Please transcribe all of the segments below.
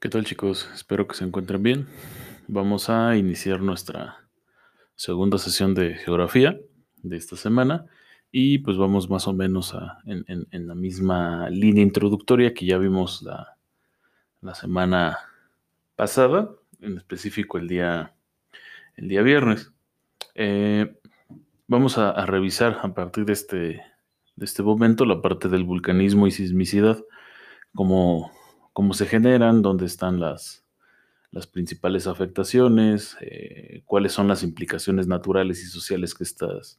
¿Qué tal chicos? Espero que se encuentren bien. Vamos a iniciar nuestra segunda sesión de geografía de esta semana y pues vamos más o menos en, en- en la misma línea introductoria que ya vimos la, la semana pasada, en específico el día, el día viernes. Eh, vamos a, a revisar a partir de este, de este momento la parte del vulcanismo y sismicidad, cómo, cómo se generan, dónde están las, las principales afectaciones, eh, cuáles son las implicaciones naturales y sociales que estas,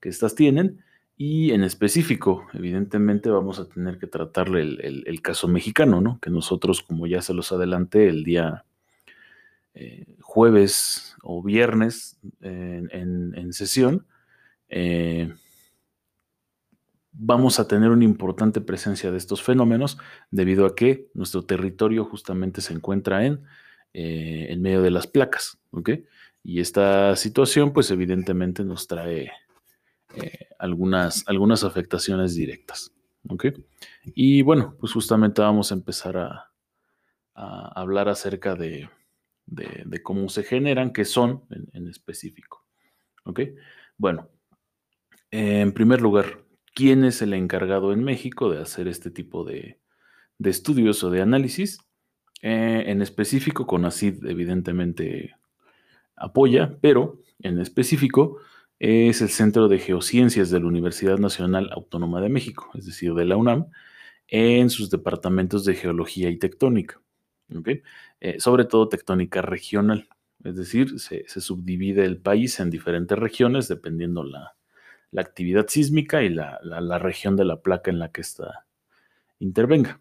que estas tienen. Y en específico, evidentemente, vamos a tener que tratarle el, el- caso mexicano, ¿no? Que nosotros, como ya se los adelanté el día eh, jueves o viernes en, en- en sesión, eh, vamos a tener una importante presencia de estos fenómenos debido a que nuestro territorio justamente se encuentra en, eh, medio de las placas. Y esta situación, pues evidentemente nos trae eh, algunas, algunas afectaciones directas. Y bueno, pues justamente vamos a empezar a, hablar acerca de, cómo se generan, qué son en, específico. Bueno, en primer lugar, ¿quién es el encargado en México de hacer este tipo de, de estudios o de análisis? Eh, en específico, CONACYT evidentemente apoya, pero en específico es el Centro de Geociencias de la Universidad Nacional Autónoma de México, es decir, de la UNAM, en sus departamentos de geología y tectónica. Eh, sobre todo tectónica regional, es decir, se, se subdivide el país en diferentes regiones dependiendo la, la actividad sísmica y la, la- región de la placa en la que ésta intervenga.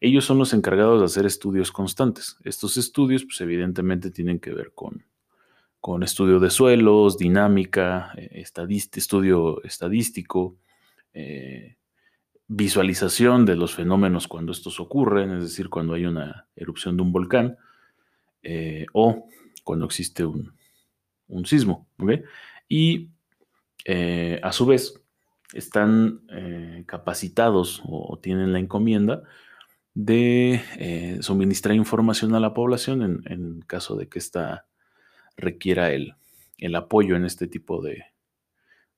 Ellos son los encargados de hacer estudios constantes. Estos estudios, pues evidentemente tienen que ver con, con estudio de suelos, dinámica, eh, estadist- estudio estadístico, eh, visualización de los fenómenos cuando estos ocurren, es decir, cuando hay una erupción de un volcán eh, o cuando existe un, un sismo. ¿ok? Y eh, a su vez están eh, capacitados o, tienen la encomienda de eh, suministrar información a la población en, caso de que ésta requiera el, el apoyo en este tipo de,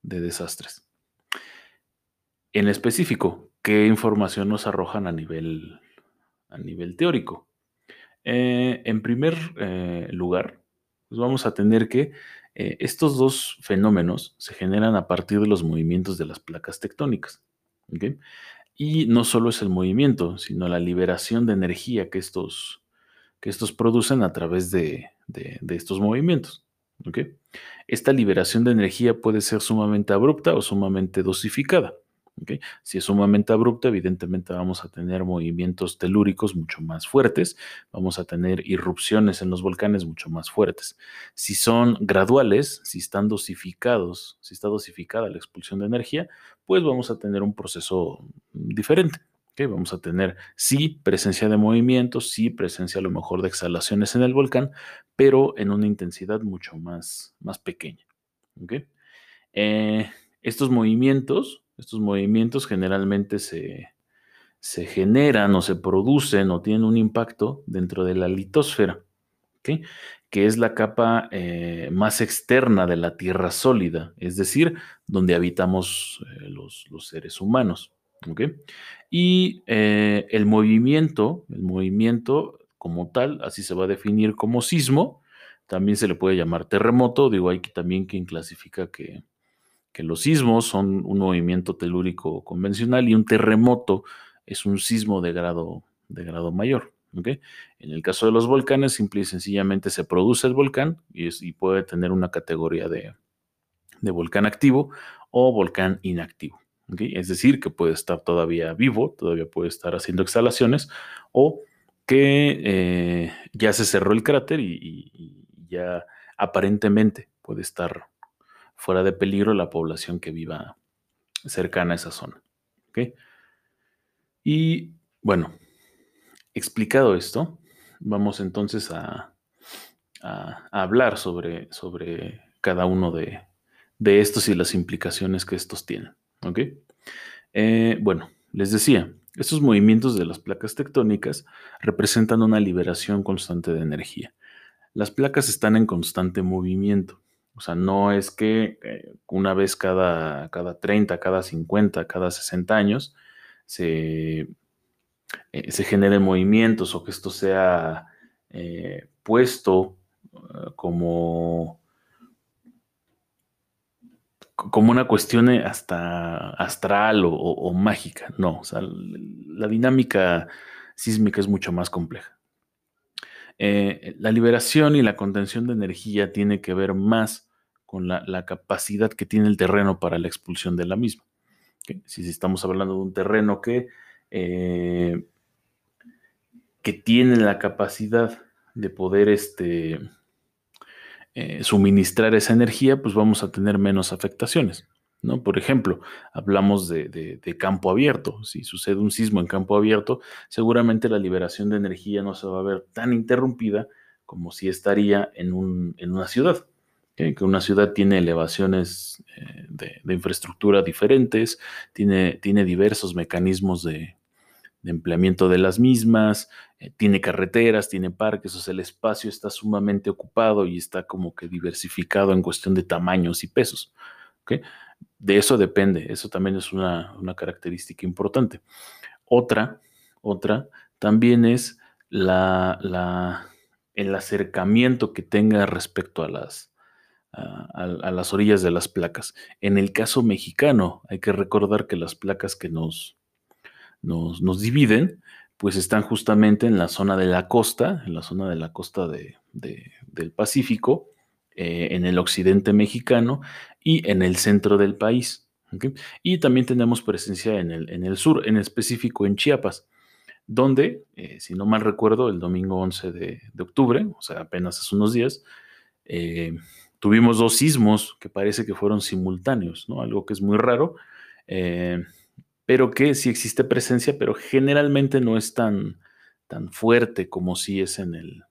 de desastres. En específico, ¿qué información nos arrojan a nivel, a nivel teórico? En primer lugar, pues vamos a tener que eh, estos dos fenómenos se generan a partir de los movimientos de las placas tectónicas. ¿ok? Y no solo es el movimiento, sino la liberación de energía que estos, que estos producen a través de, de- de estos movimientos. ¿ok? Esta liberación de energía puede ser sumamente abrupta o sumamente dosificada. Si es sumamente abrupta, evidentemente vamos a tener movimientos telúricos mucho más fuertes, vamos a tener irrupciones en los volcanes mucho más fuertes. Si son graduales, si están dosificados, si está dosificada la expulsión de energía, pues vamos a tener un proceso diferente. Vamos a tener, sí, presencia de movimientos, sí, presencia a lo mejor de exhalaciones en el volcán, pero en una intensidad mucho más, más pequeña. Eh, estos movimientos, estos movimientos generalmente se, se generan o se producen o tienen un impacto dentro de la litosfera, que es la capa eh, más externa de la Tierra sólida, es decir, donde habitamos eh, los, los seres humanos. Y eh, el movimiento, el movimiento como tal, así se va a definir como sismo, también se le puede llamar terremoto, digo, hay también quien clasifica que, que los sismos son un movimiento telúrico convencional y un terremoto es un sismo de grado, de grado mayor. En el caso de los volcanes, simple y sencillamente se produce el volcán y, puede tener una categoría de, de volcán activo o volcán inactivo. Es decir, que puede estar todavía vivo, todavía puede estar haciendo exhalaciones o que eh, ya se cerró el cráter y ya aparentemente puede estar fuera de peligro la población que viva cercana a esa zona. Y bueno, explicado esto, vamos entonces a, hablar sobre, sobre cada uno de, de estos y las implicaciones que estos tienen. Eh, bueno, les decía, Estos movimientos de las placas tectónicas representan una liberación constante de energía. Las placas están en constante movimiento. O sea, no es que eh, una vez cada, cada 30, cada 50, cada 60 años se, eh, se generen movimientos o que esto sea eh, puesto como, como una cuestión hasta astral o, mágica. No, o sea, la dinámica sísmica es mucho más compleja. Eh, la liberación y la contención de energía tiene que ver más con la, capacidad que tiene el terreno para la expulsión de la misma. Si, estamos hablando de un terreno que, eh, que tiene la capacidad de poder este, eh, suministrar esa energía, pues vamos a tener menos afectaciones. ¿No? Por ejemplo, hablamos de, campo abierto. Si sucede un sismo en campo abierto, seguramente la liberación de energía no se va a ver tan interrumpida como si estaría en, una ciudad. Que una ciudad tiene elevaciones eh, de, infraestructura diferentes, tiene, tiene diversos mecanismos de, empleamiento de las mismas, eh, tiene carreteras, tiene parques, o sea, el espacio está sumamente ocupado y está como que diversificado en cuestión de tamaños y pesos. ¿okay? De eso depende, eso también es una, característica importante. Otra, otra, también es la, el acercamiento que tenga respecto a las, a, las orillas de las placas. En el caso mexicano, hay que recordar que las placas que nos, nos, dividen, pues están justamente en la zona de la costa, en la zona de la costa del Pacífico, eh, en el occidente mexicano y en el centro del país. Y también tenemos presencia en el, en el, sur, en específico en Chiapas, donde, eh, si no mal recuerdo, el domingo 11 de, octubre, o sea, apenas hace unos días, eh, tuvimos dos sismos que parece que fueron simultáneos, ¿no? Algo que es muy raro, pero que sí existe presencia, pero generalmente no es tan, tan fuerte como si es en el,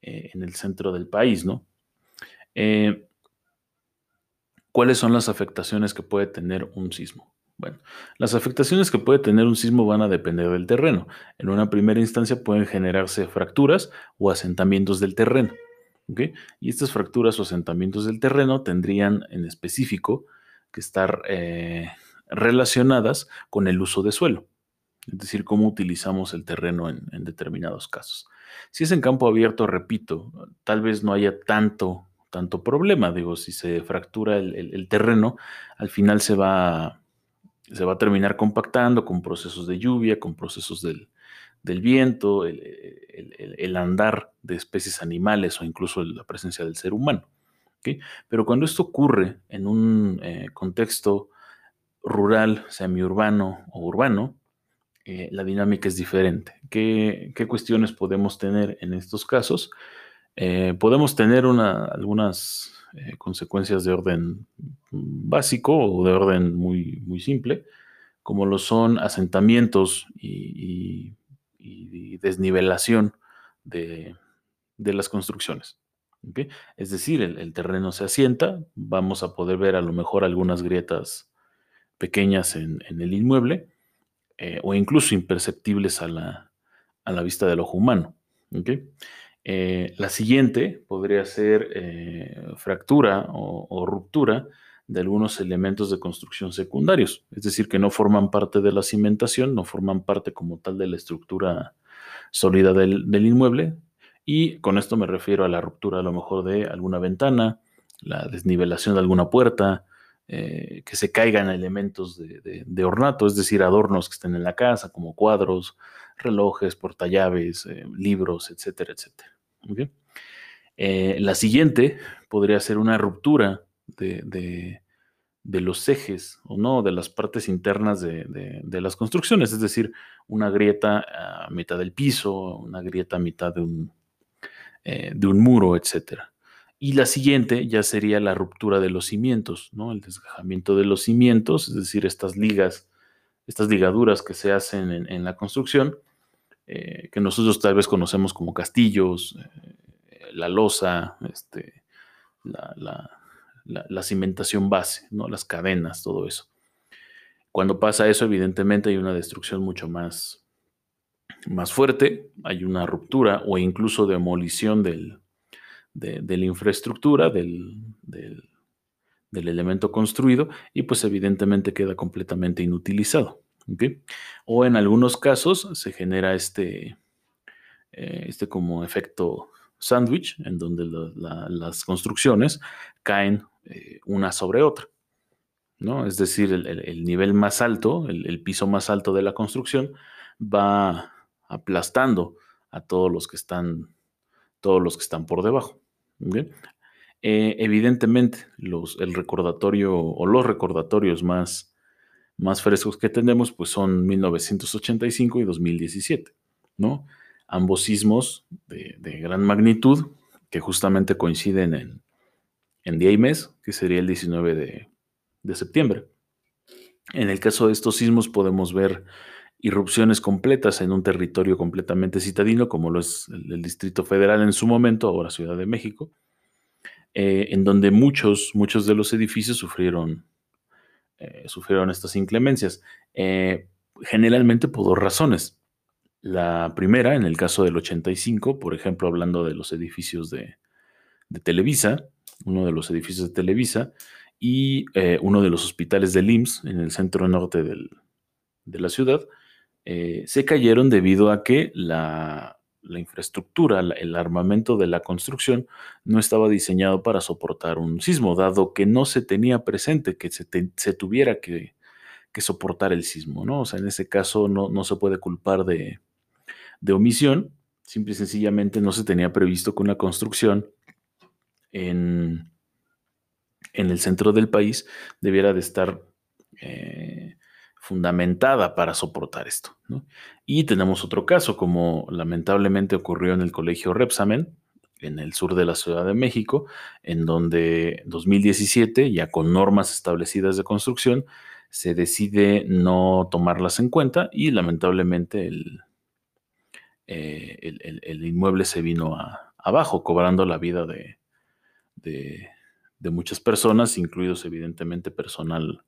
en el centro del país, ¿no? Eh, ¿Cuáles son las afectaciones que puede tener un sismo? Bueno, las afectaciones que puede tener un sismo van a depender del terreno. En una primera instancia pueden generarse fracturas o asentamientos del terreno. Y estas fracturas o asentamientos del terreno tendrían en específico que estar eh, relacionadas con el uso de suelo, es decir, cómo utilizamos el terreno en determinados casos. Si es en campo abierto, repito, tal vez no haya tanto tanto problema. Digo, si se fractura el, terreno, al final se va, se va a terminar compactando con procesos de lluvia, con procesos del, viento, el, andar de especies animales o incluso la presencia del ser humano. Pero cuando esto ocurre en un eh, contexto rural, semiurbano o urbano, eh, la dinámica es diferente. ¿Qué, ¿Qué, cuestiones podemos tener en estos casos? Eh, podemos tener algunas eh, consecuencias de orden básico o de orden muy, muy simple, como lo son asentamientos y, desnivelación de, las construcciones. Es decir, el, terreno se asienta, vamos a poder ver a lo mejor algunas grietas pequeñas en, el inmueble eh, o incluso imperceptibles a la, a la, vista del ojo humano. Eh, la siguiente podría ser eh, fractura o, ruptura de algunos elementos de construcción secundarios, es decir, que no forman parte de la cimentación, no forman parte como tal de la estructura sólida del, inmueble. Y con esto me refiero a la ruptura a lo mejor de alguna ventana, la desnivelación de alguna puerta, eh, que se caigan elementos de, ornato, es decir, adornos que estén en la casa, como cuadros, relojes, portallaves, libros, etcétera, etcétera. Eh, la siguiente podría ser una ruptura de, los ejes o no, de las partes internas de, las construcciones, es decir, una grieta a mitad del piso, una grieta a mitad de un, eh, de un muro, etc. Y la siguiente ya sería la ruptura de los cimientos, ¿no? el desgajamiento de los cimientos, es decir, estas ligas, estas ligaduras que se hacen en la construcción eh, que nosotros tal vez conocemos como castillos, eh, la losa, este, la, cimentación base, ¿no? las cadenas, todo eso. Cuando pasa eso, evidentemente hay una destrucción mucho más, más fuerte, hay una ruptura o incluso demolición del, de, la infraestructura, del, del, elemento construido, y pues evidentemente queda completamente inutilizado. O en algunos casos se genera este, eh, este como efecto sándwich, en donde las construcciones caen eh, una sobre otra. ¿no? Es decir, el, nivel más alto, el, piso más alto de la construcción, va aplastando a todos los que están, todos los que están por debajo. Eh, evidentemente, los, el recordatorio o los recordatorios más, más frescos que tenemos pues son 1985 y 2017, ¿no? Ambos sismos de, gran magnitud que justamente coinciden en, en día y mes, que sería el 19 de, septiembre. En el caso de estos sismos podemos ver irrupciones completas en un territorio completamente citadino, como lo es el, Distrito Federal en su momento, ahora Ciudad de México, eh, en donde muchos, muchos de los edificios sufrieron, eh, sufrieron estas inclemencias, eh, generalmente por dos razones. La primera, en el caso del 85, por ejemplo, hablando de los edificios de, Televisa, uno de los edificios de Televisa, y eh, uno de los hospitales del IMSS en el centro norte de la ciudad, se cayeron debido a que la, infraestructura, el armamento de la construcción no estaba diseñado para soportar un sismo, dado que no se tenía presente que se, tuviera que, soportar el sismo, ¿no? O sea, en ese caso no, se puede culpar de, de omisión, simple y sencillamente no se tenía previsto que una construcción en, en el centro del país debiera de estar eh, fundamentada para soportar esto. Y tenemos otro caso, como lamentablemente ocurrió en el colegio Repsamen, en el sur de la Ciudad de México, en donde 2017, ya con normas establecidas de construcción, se decide no tomarlas en cuenta y lamentablemente el, eh, el, inmueble se vino abajo, cobrando la vida de, de muchas personas, incluidos evidentemente personal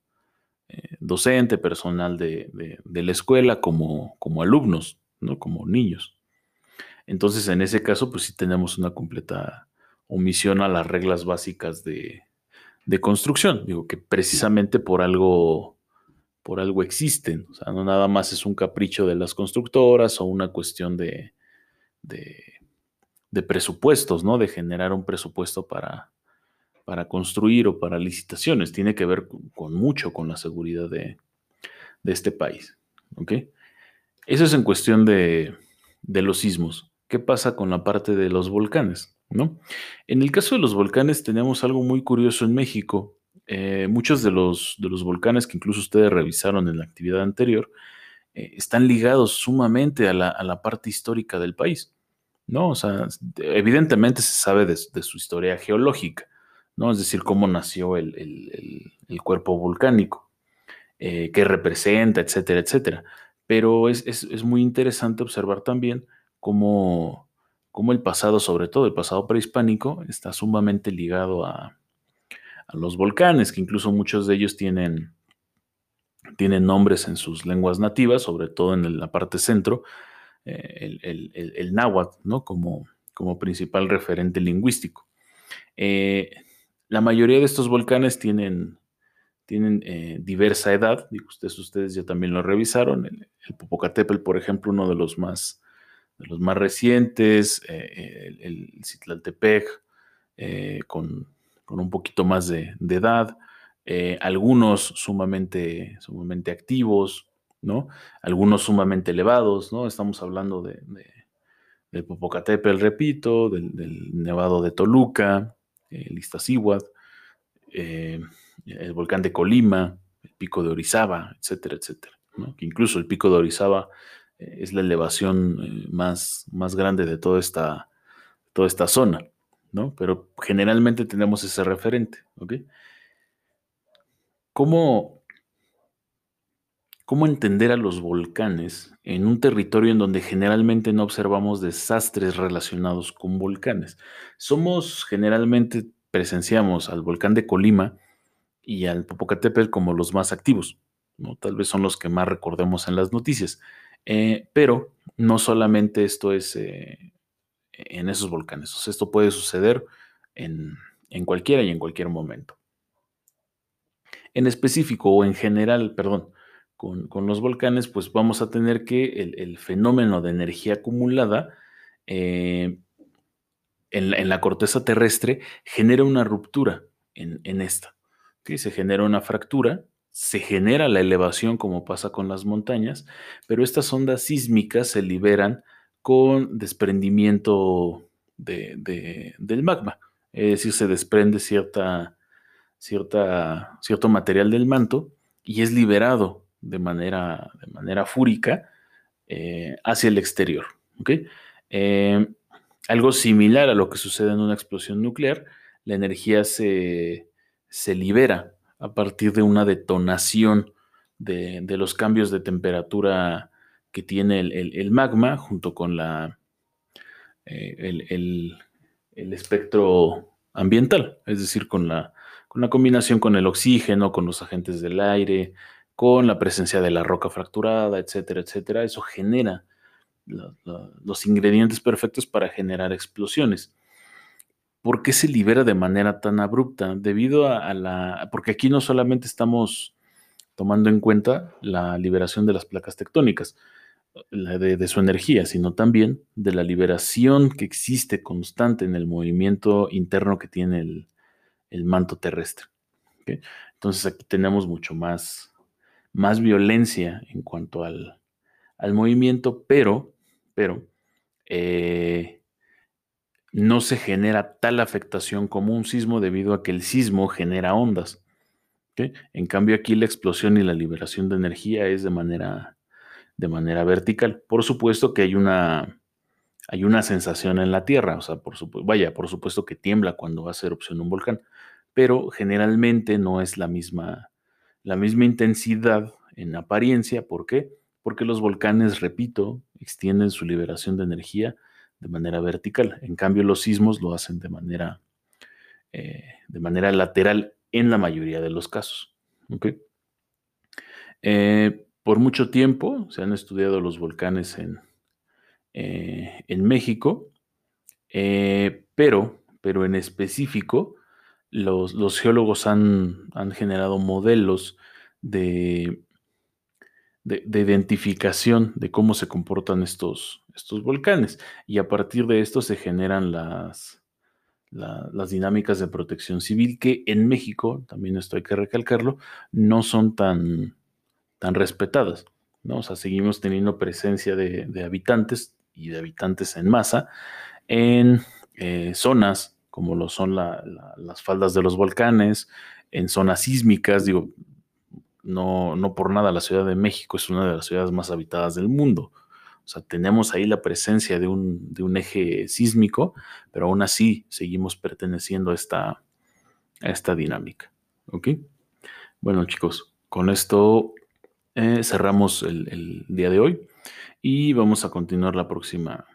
eh, docente, personal de, la escuela, como, como alumnos, ¿no? como niños. Entonces, en ese caso, pues sí tenemos una completa omisión a las reglas básicas de, construcción. Digo que precisamente por algo, por algo existen. O sea, no nada más es un capricho de las constructoras o una cuestión de, de, de presupuestos, ¿no? De generar un presupuesto para, para construir o para licitaciones. Tiene que ver con, mucho con la seguridad de, este país. ¿ok? Eso es en cuestión de, los sismos. ¿Qué pasa con la parte de los volcanes? ¿no? En el caso de los volcanes tenemos algo muy curioso en México. Eh, muchos de los, volcanes que incluso ustedes revisaron en la actividad anterior eh, están ligados sumamente a la, parte histórica del país. ¿no? O sea, evidentemente se sabe de su historia geológica, ¿no? Es decir, cómo nació el, cuerpo volcánico, eh, qué representa, etcétera, etcétera. Pero es, muy interesante observar también cómo, el pasado, sobre todo el pasado prehispánico, está sumamente ligado a, los volcanes, que incluso muchos de ellos tienen, tienen nombres en sus lenguas nativas, sobre todo en la parte centro, eh, el, náhuatl, ¿no? Como, como principal referente lingüístico. Eh, la mayoría de estos volcanes tienen, tienen eh, diversa edad, digo, ustedes, ustedes ya también lo revisaron. El, Popocatépetl, por ejemplo, uno de los más, de los más recientes, eh, el, el, Citlaltepec, eh, con, un poquito más de, edad, algunos sumamente, sumamente activos, ¿no? Algunos sumamente elevados, ¿no? Estamos hablando de, del Popocatépetl, repito, del Nevado de Toluca, el Iztaccíhuatl, eh, el volcán de Colima, el pico de Orizaba, etcétera, etcétera. Que incluso el pico de Orizaba eh, es la elevación eh, más, más grande de toda esta, toda esta zona, ¿no? Pero generalmente tenemos ese referente, ¿ok? ¿Cómo, ¿Cómo entender a los volcanes en un territorio en donde generalmente no observamos desastres relacionados con volcanes? Somos generalmente presenciamos al volcán de Colima y al Popocatépetl como los más activos, ¿no? Tal vez son los que más recordemos en las noticias. Eh, pero no solamente esto es eh, en esos volcanes, esto puede suceder en, cualquiera y en cualquier momento. En específico o en general, perdón, con, los volcanes, pues vamos a tener que el, fenómeno de energía acumulada eh, en, la, corteza terrestre genera una ruptura en, esta. que Se genera una fractura se genera la elevación como pasa con las montañas, pero estas ondas sísmicas se liberan con desprendimiento del magma, es decir, se desprende cierta, cierta, cierto material del manto y es liberado de manera, de manera fúrica eh, hacia el exterior. Eh, algo similar a lo que sucede en una explosión nuclear, la energía se, se libera a partir de una detonación de, los cambios de temperatura que tiene el, magma junto con la, eh, el, espectro ambiental, es decir, con la, con la combinación con el oxígeno, con los agentes del aire, con la presencia de la roca fracturada, etcétera, etcétera. Eso genera los ingredientes perfectos para generar explosiones. ¿Por qué se libera de manera tan abrupta? Debido a, la... Porque aquí no solamente estamos tomando en cuenta la liberación de las placas tectónicas, de, su energía, sino también de la liberación que existe constante en el movimiento interno que tiene el, manto terrestre. Entonces aquí tenemos mucho más, más violencia en cuanto al, movimiento, pero, pero eh, no se genera tal afectación como un sismo debido a que el sismo genera ondas. En cambio aquí la explosión y la liberación de energía es de manera, de manera vertical. Por supuesto que hay una, hay una sensación en la Tierra, o sea, por vaya, por supuesto que tiembla cuando ser erupción un volcán, pero generalmente no es la misma, la misma intensidad en apariencia. ¿Por qué? Porque los volcanes, repito, extienden su liberación de energía de manera vertical. En cambio, los sismos lo hacen de manera, eh, de manera lateral en la mayoría de los casos. Eh, por mucho tiempo se han estudiado los volcanes en, eh, en México, pero, pero en específico los, geólogos han, generado modelos de, de, identificación de cómo se comportan estos, volcanes. Y a partir de esto se generan las, dinámicas de protección civil que en México, también esto hay que recalcarlo, no son tan, tan respetadas. ¿no? O sea, seguimos teniendo presencia de, habitantes y de habitantes en masa en eh, zonas como lo son las faldas de los volcanes, en zonas sísmicas, digo, no, no por nada la Ciudad de México es una de las ciudades más habitadas del mundo. O sea, tenemos ahí la presencia de un, eje sísmico, pero aún así seguimos perteneciendo a esta, a esta dinámica. ¿Ok? Bueno, chicos, con esto eh, cerramos el, día de hoy y vamos a continuar la próxima,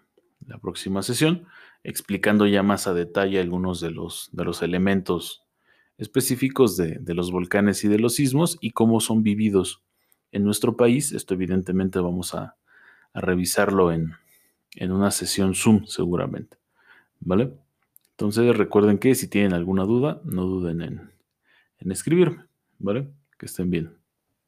la próxima sesión explicando ya más a detalle algunos de los, de los elementos específicos de, los volcanes y de los sismos y cómo son vividos en nuestro país. Esto evidentemente vamos a, revisarlo en, una sesión Zoom seguramente. ¿Vale? Entonces recuerden que si tienen alguna duda, no duden en, en escribirme. ¿Vale? Que estén bien.